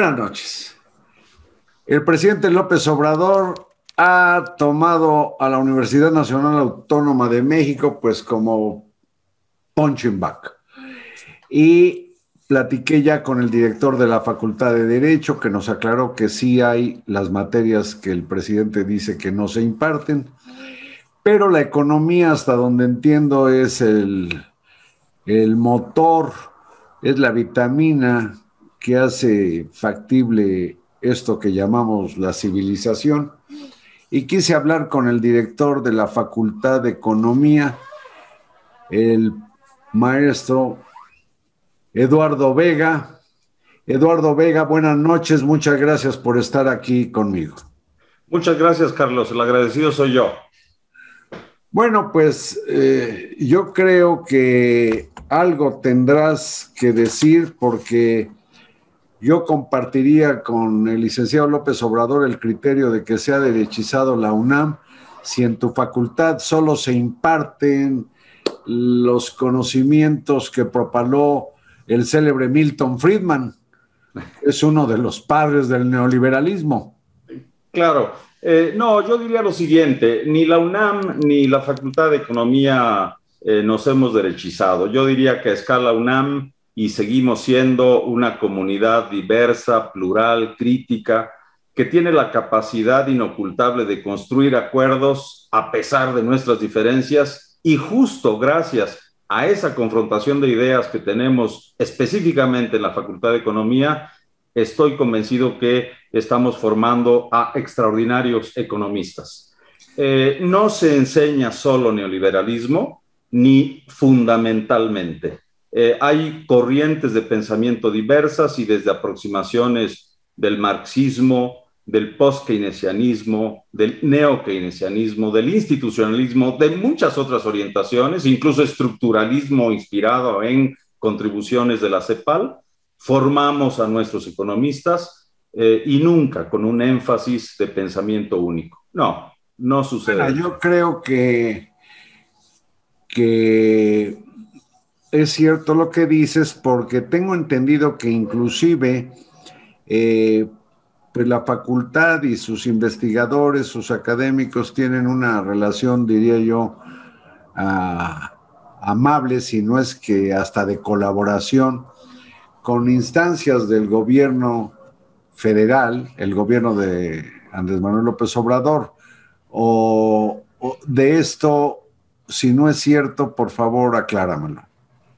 Buenas noches. El presidente López Obrador ha tomado a la Universidad Nacional Autónoma de México pues como punching back. Y platiqué ya con el director de la Facultad de Derecho que nos aclaró que sí hay las materias que el presidente dice que no se imparten, pero la economía hasta donde entiendo es el, el motor, es la vitamina que hace factible esto que llamamos la civilización. Y quise hablar con el director de la Facultad de Economía, el maestro Eduardo Vega. Eduardo Vega, buenas noches, muchas gracias por estar aquí conmigo. Muchas gracias, Carlos, el agradecido soy yo. Bueno, pues eh, yo creo que algo tendrás que decir porque yo compartiría con el licenciado López Obrador el criterio de que sea derechizado la UNAM si en tu facultad solo se imparten los conocimientos que propaló el célebre Milton Friedman, es uno de los padres del neoliberalismo. Claro, eh, no, yo diría lo siguiente, ni la UNAM ni la Facultad de Economía eh, nos hemos derechizado. Yo diría que a escala UNAM y seguimos siendo una comunidad diversa, plural, crítica, que tiene la capacidad inocultable de construir acuerdos a pesar de nuestras diferencias y justo gracias a esa confrontación de ideas que tenemos específicamente en la Facultad de Economía, estoy convencido que estamos formando a extraordinarios economistas. Eh, no se enseña solo neoliberalismo, ni fundamentalmente. Eh, hay corrientes de pensamiento diversas y desde aproximaciones del marxismo, del post-keynesianismo, del neo-keynesianismo, del institucionalismo, de muchas otras orientaciones, incluso estructuralismo inspirado en contribuciones de la CEPAL, formamos a nuestros economistas eh, y nunca con un énfasis de pensamiento único. No, no sucede. yo creo que, que es cierto lo que dices porque tengo entendido que inclusive eh, pues la facultad y sus investigadores, sus académicos tienen una relación, diría yo, ah, amable, si no es que hasta de colaboración, con instancias del gobierno federal, el gobierno de Andrés Manuel López Obrador, o de esto, si no es cierto, por favor, acláramelo.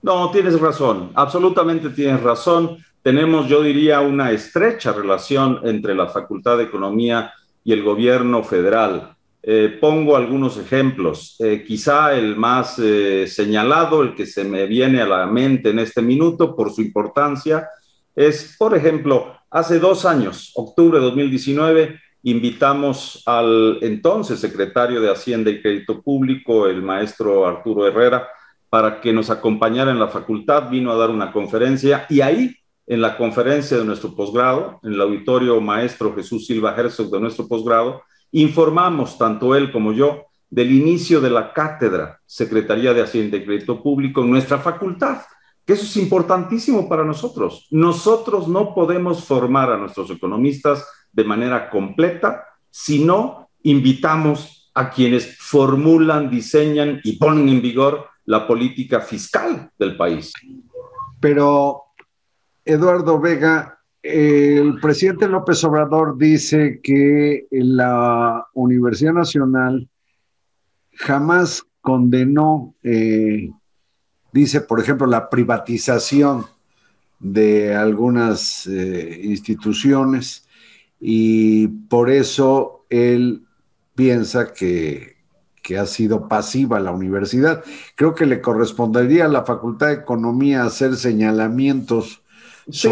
No, tienes razón, absolutamente tienes razón tenemos, yo diría, una estrecha relación entre la Facultad de Economía y el gobierno federal. Eh, pongo algunos ejemplos. Eh, quizá el más eh, señalado, el que se me viene a la mente en este minuto por su importancia, es, por ejemplo, hace dos años, octubre de 2019, invitamos al entonces secretario de Hacienda y Crédito Público, el maestro Arturo Herrera, para que nos acompañara en la facultad, vino a dar una conferencia y ahí en la conferencia de nuestro posgrado, en el auditorio maestro Jesús Silva Herzog de nuestro posgrado, informamos, tanto él como yo, del inicio de la cátedra Secretaría de Hacienda y Crédito Público en nuestra facultad, que eso es importantísimo para nosotros. Nosotros no podemos formar a nuestros economistas de manera completa si no invitamos a quienes formulan, diseñan y ponen en vigor la política fiscal del país. Pero Eduardo Vega, el presidente López Obrador dice que la Universidad Nacional jamás condenó, eh, dice, por ejemplo, la privatización de algunas eh, instituciones y por eso él piensa que, que, ha sido pasiva la universidad. Creo que le correspondería a la Facultad de Economía hacer señalamientos sí,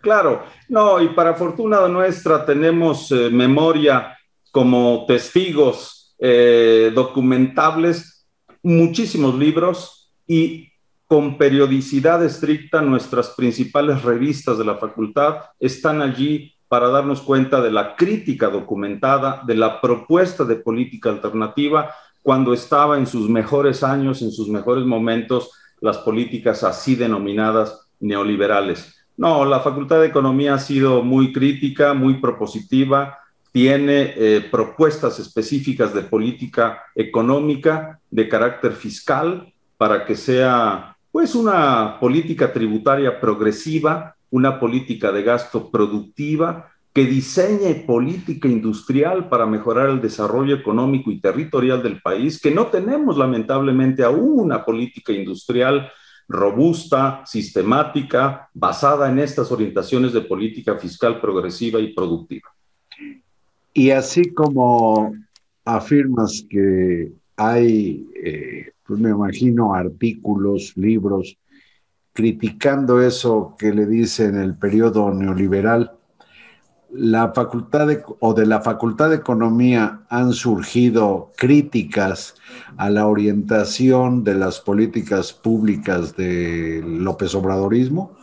Claro, no, y para fortuna nuestra tenemos eh, memoria como testigos eh, documentables, muchísimos libros y con periodicidad estricta nuestras principales revistas de la facultad están allí para darnos cuenta de la crítica documentada, de la propuesta de política alternativa cuando estaba en sus mejores años, en sus mejores momentos, las políticas así denominadas neoliberales. No, la Facultad de Economía ha sido muy crítica, muy propositiva, tiene eh, propuestas específicas de política económica, de carácter fiscal, para que sea pues una política tributaria progresiva, una política de gasto productiva, que diseñe política industrial para mejorar el desarrollo económico y territorial del país, que no tenemos lamentablemente aún una política industrial robusta, sistemática, basada en estas orientaciones de política fiscal progresiva y productiva. Y así como afirmas que hay, eh, pues me imagino, artículos, libros criticando eso que le dice en el periodo neoliberal, la facultad de, o de la Facultad de Economía han surgido críticas a la orientación de las políticas públicas de López Obradorismo?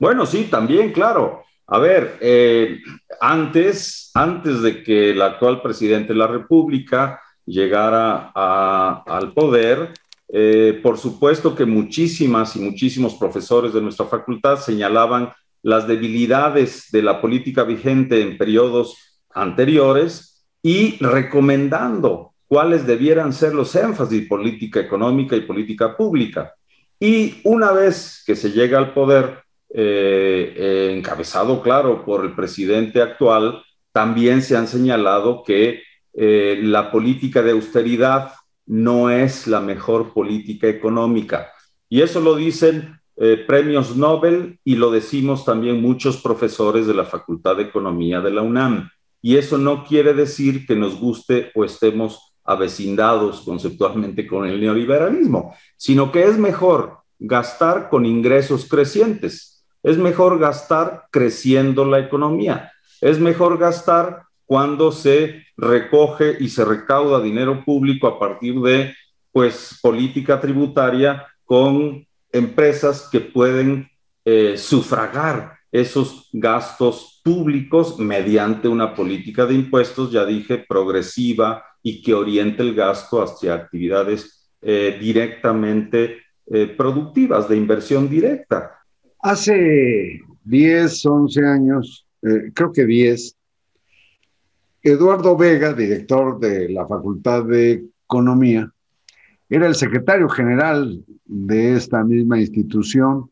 Bueno, sí, también, claro. A ver, eh, antes, antes de que el actual presidente de la República llegara al poder, eh, por supuesto que muchísimas y muchísimos profesores de nuestra facultad señalaban las debilidades de la política vigente en periodos anteriores y recomendando cuáles debieran ser los énfasis de política económica y política pública. Y una vez que se llega al poder, eh, eh, encabezado, claro, por el presidente actual, también se han señalado que la política de austeridad no es la mejor política económica. Y eso lo dicen eh, premios Nobel y lo decimos también muchos profesores de la Facultad de Economía de la UNAM. Y eso no quiere decir que nos guste o estemos avecindados conceptualmente con el neoliberalismo, sino que es mejor gastar con ingresos crecientes, es mejor gastar creciendo la economía, es mejor gastar cuando se recoge y se recauda dinero público a partir de pues política tributaria con empresas que pueden eh, sufragar esos gastos públicos mediante una política de impuestos, ya dije, progresiva y que oriente el gasto hacia actividades eh, directamente eh, productivas, de inversión directa. Hace 10, 11 años, creo que 10, Eduardo Vega, director de la Facultad de Economía, era el secretario general de esta misma institución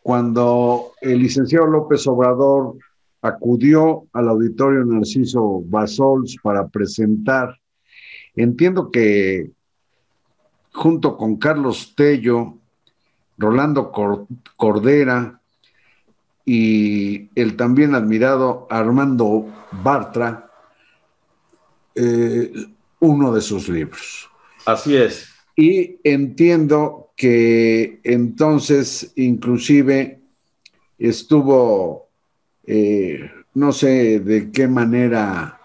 cuando el licenciado López Obrador acudió al auditorio Narciso Basols para presentar. Entiendo que junto con Carlos Tello, Rolando Cordera y el también admirado Armando Bartra, eh, uno de sus libros. Así es. Y entiendo que entonces inclusive estuvo, eh, no sé de qué manera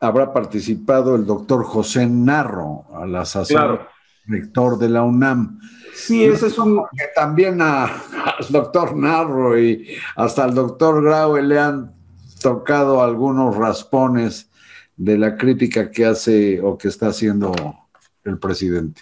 habrá participado el doctor José Narro, al asesor rector de la UNAM. Sí, ese es un... Que también al doctor Narro y hasta al doctor Graue le han tocado algunos raspones de la crítica que hace o que está haciendo el presidente.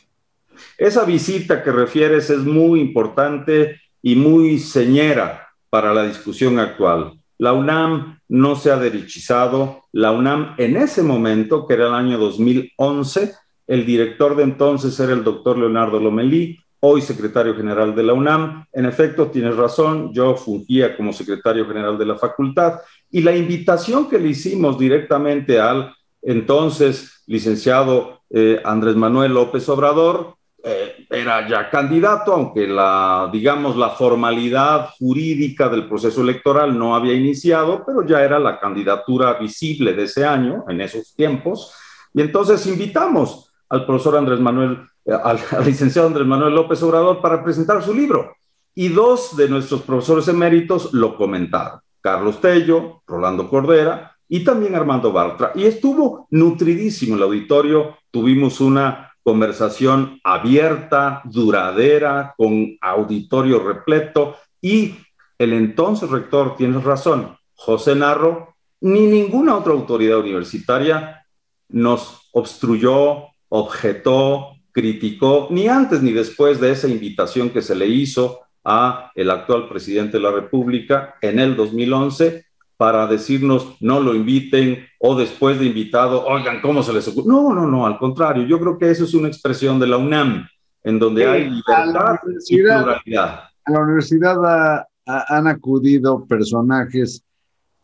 Esa visita que refieres es muy importante y muy señera para la discusión actual. La UNAM no se ha derechizado. La UNAM en ese momento, que era el año 2011, el director de entonces era el doctor Leonardo Lomelí, hoy secretario general de la UNAM. En efecto, tienes razón, yo fungía como secretario general de la facultad y la invitación que le hicimos directamente al entonces licenciado eh, Andrés Manuel López Obrador eh, era ya candidato, aunque la, digamos, la formalidad jurídica del proceso electoral no había iniciado, pero ya era la candidatura visible de ese año, en esos tiempos. Y entonces invitamos al profesor Andrés Manuel, eh, al, al licenciado Andrés Manuel López Obrador para presentar su libro. Y dos de nuestros profesores eméritos lo comentaron. Carlos Tello, Rolando Cordera y también Armando Bartra. Y estuvo nutridísimo el auditorio. Tuvimos una conversación abierta, duradera, con auditorio repleto y el entonces rector, tienes razón, José Narro, ni ninguna otra autoridad universitaria nos obstruyó, objetó, criticó, ni antes ni después de esa invitación que se le hizo a el actual presidente de la República en el 2011 para decirnos no lo inviten o después de invitado, oigan, ¿cómo se les ocurre? No, no, no, al contrario, yo creo que eso es una expresión de la UNAM, en donde hay libertad y pluralidad. A la universidad han acudido personajes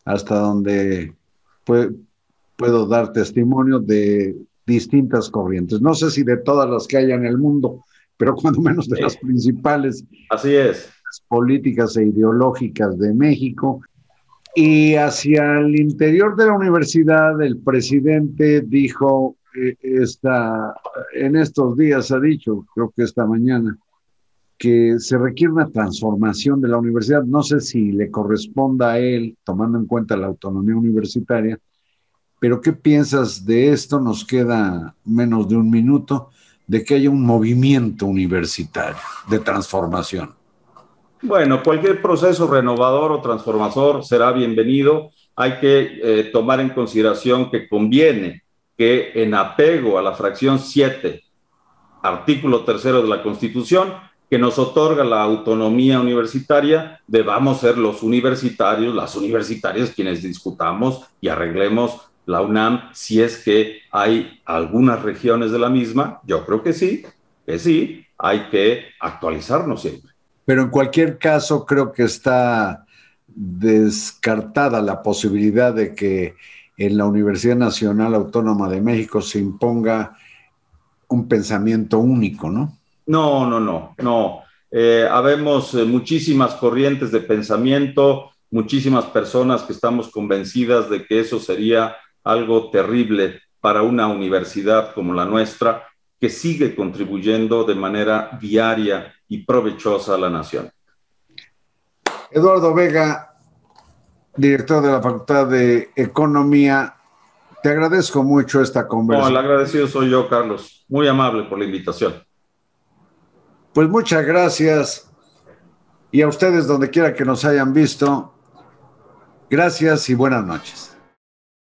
hasta donde puedo dar testimonio de distintas corrientes. No sé si de todas las que hay en el mundo, pero cuando menos de las principales. Así es. Políticas e ideológicas de México. Y hacia el interior de la universidad, el presidente dijo, eh, en estos días ha dicho, creo que esta mañana, que se requiere una transformación de la universidad. No sé si le corresponda a él, tomando en cuenta la autonomía universitaria, pero ¿qué piensas de esto? Nos queda menos de un minuto de que haya un movimiento universitario de transformación. Bueno, cualquier proceso renovador o transformador será bienvenido. Hay que eh, tomar en consideración que conviene que en apego a la fracción 7, artículo tercero de la Constitución, que nos otorga la autonomía universitaria, debamos ser los universitarios, las universitarias quienes discutamos y arreglemos la UNAM si es que hay algunas regiones de la misma. Yo creo que sí, que sí, hay que actualizarnos siempre. Pero en cualquier caso, creo que está descartada la posibilidad de que en la Universidad Nacional Autónoma de México se imponga un pensamiento único, ¿no? No, no, no, no. Eh, habemos eh, muchísimas corrientes de pensamiento, muchísimas personas que estamos convencidas de que eso sería algo terrible para una universidad como la nuestra, que sigue contribuyendo de manera diaria y provechosa a la nación. Eduardo Vega, director de la Facultad de Economía, te agradezco mucho esta conversación. No, el agradecido soy yo, Carlos. Muy amable por la invitación. Pues muchas gracias. Y a ustedes, donde quiera que nos hayan visto, gracias y buenas noches.